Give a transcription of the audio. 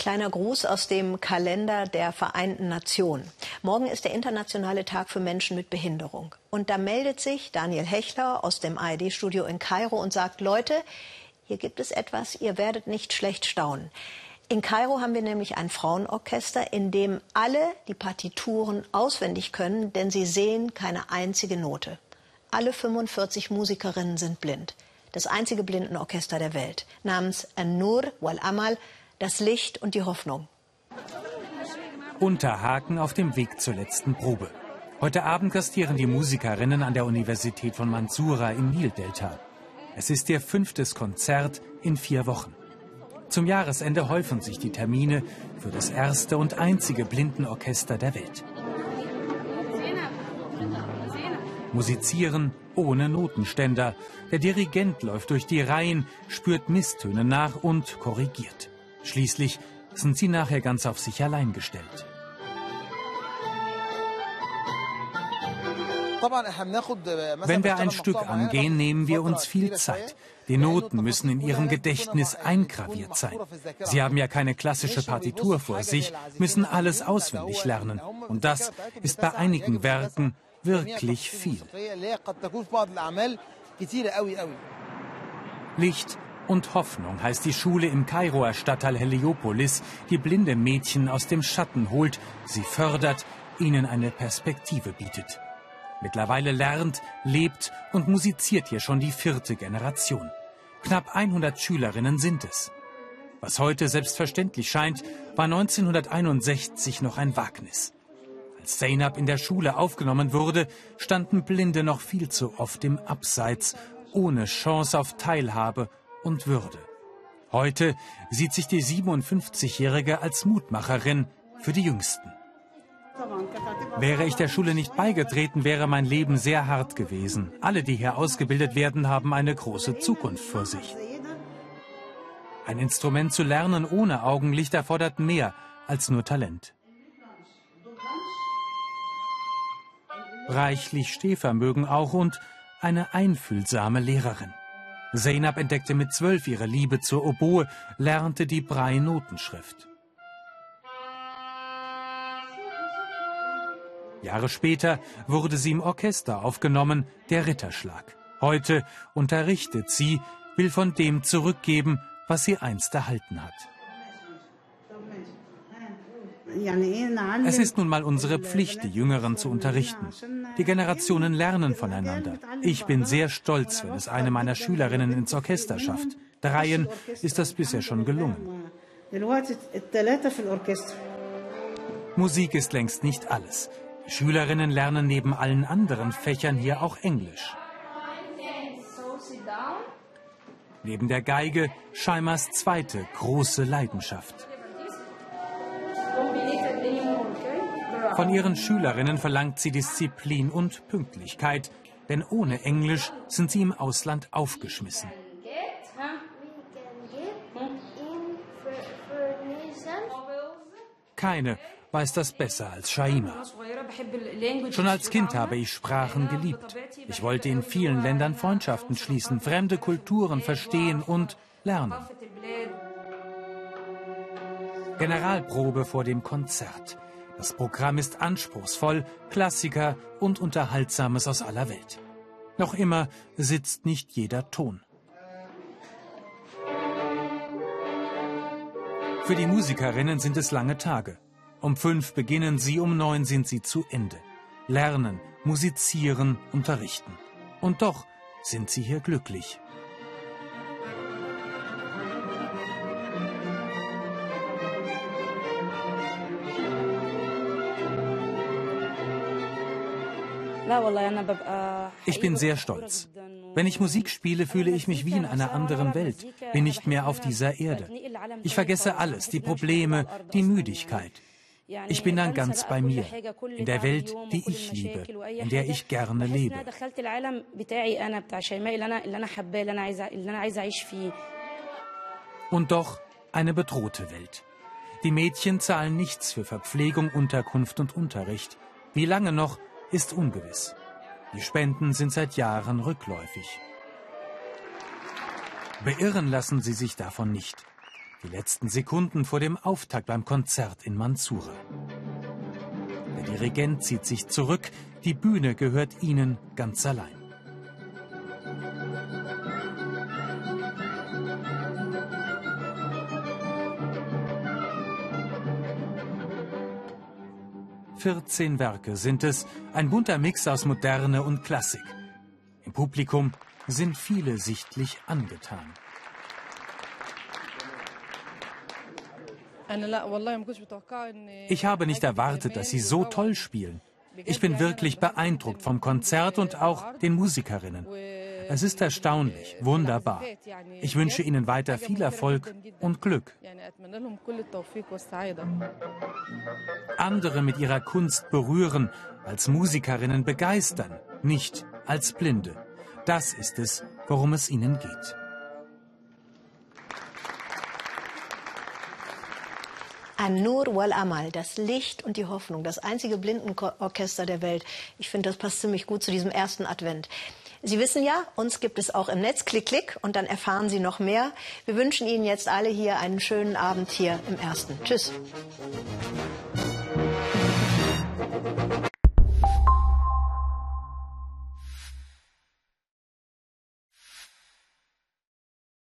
Kleiner Gruß aus dem Kalender der Vereinten Nationen. Morgen ist der internationale Tag für Menschen mit Behinderung. Und da meldet sich Daniel Hechler aus dem ARD-Studio in Kairo und sagt, Leute, hier gibt es etwas, ihr werdet nicht schlecht staunen. In Kairo haben wir nämlich ein Frauenorchester, in dem alle die Partituren auswendig können, denn sie sehen keine einzige Note. Alle 45 Musikerinnen sind blind. Das einzige Blindenorchester der Welt, namens An-Nur wal Amal, das Licht und die Hoffnung. Unterhaken auf dem Weg zur letzten Probe. Heute Abend gastieren die Musikerinnen an der Universität von Mansura im Nildelta. Es ist ihr fünftes Konzert in vier Wochen. Zum Jahresende häufen sich die Termine für das erste und einzige Blindenorchester der Welt. Musizieren ohne Notenständer. Der Dirigent läuft durch die Reihen, spürt Misstöne nach und korrigiert. Schließlich sind sie nachher ganz auf sich allein gestellt. Wenn wir ein Stück angehen, nehmen wir uns viel Zeit. Die Noten müssen in ihrem Gedächtnis eingraviert sein. Sie haben ja keine klassische Partitur vor sich, müssen alles auswendig lernen. Und das ist bei einigen Werken wirklich viel. Licht und Hoffnung heißt die Schule im Kairoer Stadtteil Heliopolis, die blinde Mädchen aus dem Schatten holt, sie fördert, ihnen eine Perspektive bietet. Mittlerweile lernt, lebt und musiziert hier schon die vierte Generation. Knapp 100 Schülerinnen sind es. Was heute selbstverständlich scheint, war 1961 noch ein Wagnis. Als Zainab in der Schule aufgenommen wurde, standen Blinde noch viel zu oft im Abseits, ohne Chance auf Teilhabe und Würde. Heute sieht sich die 57-Jährige als Mutmacherin für die Jüngsten. Wäre ich der Schule nicht beigetreten, wäre mein Leben sehr hart gewesen. Alle, die hier ausgebildet werden, haben eine große Zukunft vor sich. Ein Instrument zu lernen ohne Augenlicht erfordert mehr als nur Talent. Reichlich Stehvermögen auch und eine einfühlsame Lehrerin. Zeynab entdeckte mit zwölf ihre Liebe zur Oboe, lernte die Brei-Notenschrift. Jahre später wurde sie im Orchester aufgenommen, der Ritterschlag. Heute unterrichtet sie, will von dem zurückgeben, was sie einst erhalten hat. Es ist nun mal unsere Pflicht, die Jüngeren zu unterrichten. Die Generationen lernen voneinander. Ich bin sehr stolz, wenn es eine meiner Schülerinnen ins Orchester schafft. Dreien ist das bisher schon gelungen. Musik ist längst nicht alles. Die Schülerinnen lernen neben allen anderen Fächern hier auch Englisch. Neben der Geige Scheimers zweite große Leidenschaft. Von ihren Schülerinnen verlangt sie Disziplin und Pünktlichkeit, denn ohne Englisch sind sie im Ausland aufgeschmissen. Keine weiß das besser als Shaima. Schon als Kind habe ich Sprachen geliebt. Ich wollte in vielen Ländern Freundschaften schließen, fremde Kulturen verstehen und lernen. Generalprobe vor dem Konzert. Das Programm ist anspruchsvoll, Klassiker und Unterhaltsames aus aller Welt. Noch immer sitzt nicht jeder Ton. Für die Musikerinnen sind es lange Tage. Um fünf beginnen sie, um neun sind sie zu Ende. Lernen, musizieren, unterrichten. Und doch sind sie hier glücklich. Ich bin sehr stolz. Wenn ich Musik spiele, fühle ich mich wie in einer anderen Welt, bin nicht mehr auf dieser Erde. Ich vergesse alles, die Probleme, die Müdigkeit. Ich bin dann ganz bei mir, in der Welt, die ich liebe, in der ich gerne lebe. Und doch eine bedrohte Welt. Die Mädchen zahlen nichts für Verpflegung, Unterkunft und Unterricht. Wie lange noch, ist ungewiss. Die Spenden sind seit Jahren rückläufig. Beirren lassen sie sich davon nicht. Die letzten Sekunden vor dem Auftakt beim Konzert in Mansoura. Der Dirigent zieht sich zurück, die Bühne gehört ihnen ganz allein. Vierzehn Werke sind es, ein bunter Mix aus Moderne und Klassik. Im Publikum sind viele sichtlich angetan. Ich habe nicht erwartet, dass sie so toll spielen. Ich bin wirklich beeindruckt vom Konzert und auch den Musikerinnen. Es ist erstaunlich, wunderbar. Ich wünsche Ihnen weiter viel Erfolg und Glück. Andere mit ihrer Kunst berühren, als Musikerinnen begeistern, nicht als Blinde. Das ist es, worum es ihnen geht. An-Nur wal Amal, das Licht und die Hoffnung, das einzige Blindenorchester der Welt. Ich finde, das passt ziemlich gut zu diesem ersten Advent. Sie wissen ja, uns gibt es auch im Netz. Klick, klick und dann erfahren Sie noch mehr. Wir wünschen Ihnen jetzt alle hier einen schönen Abend hier im Ersten. Tschüss.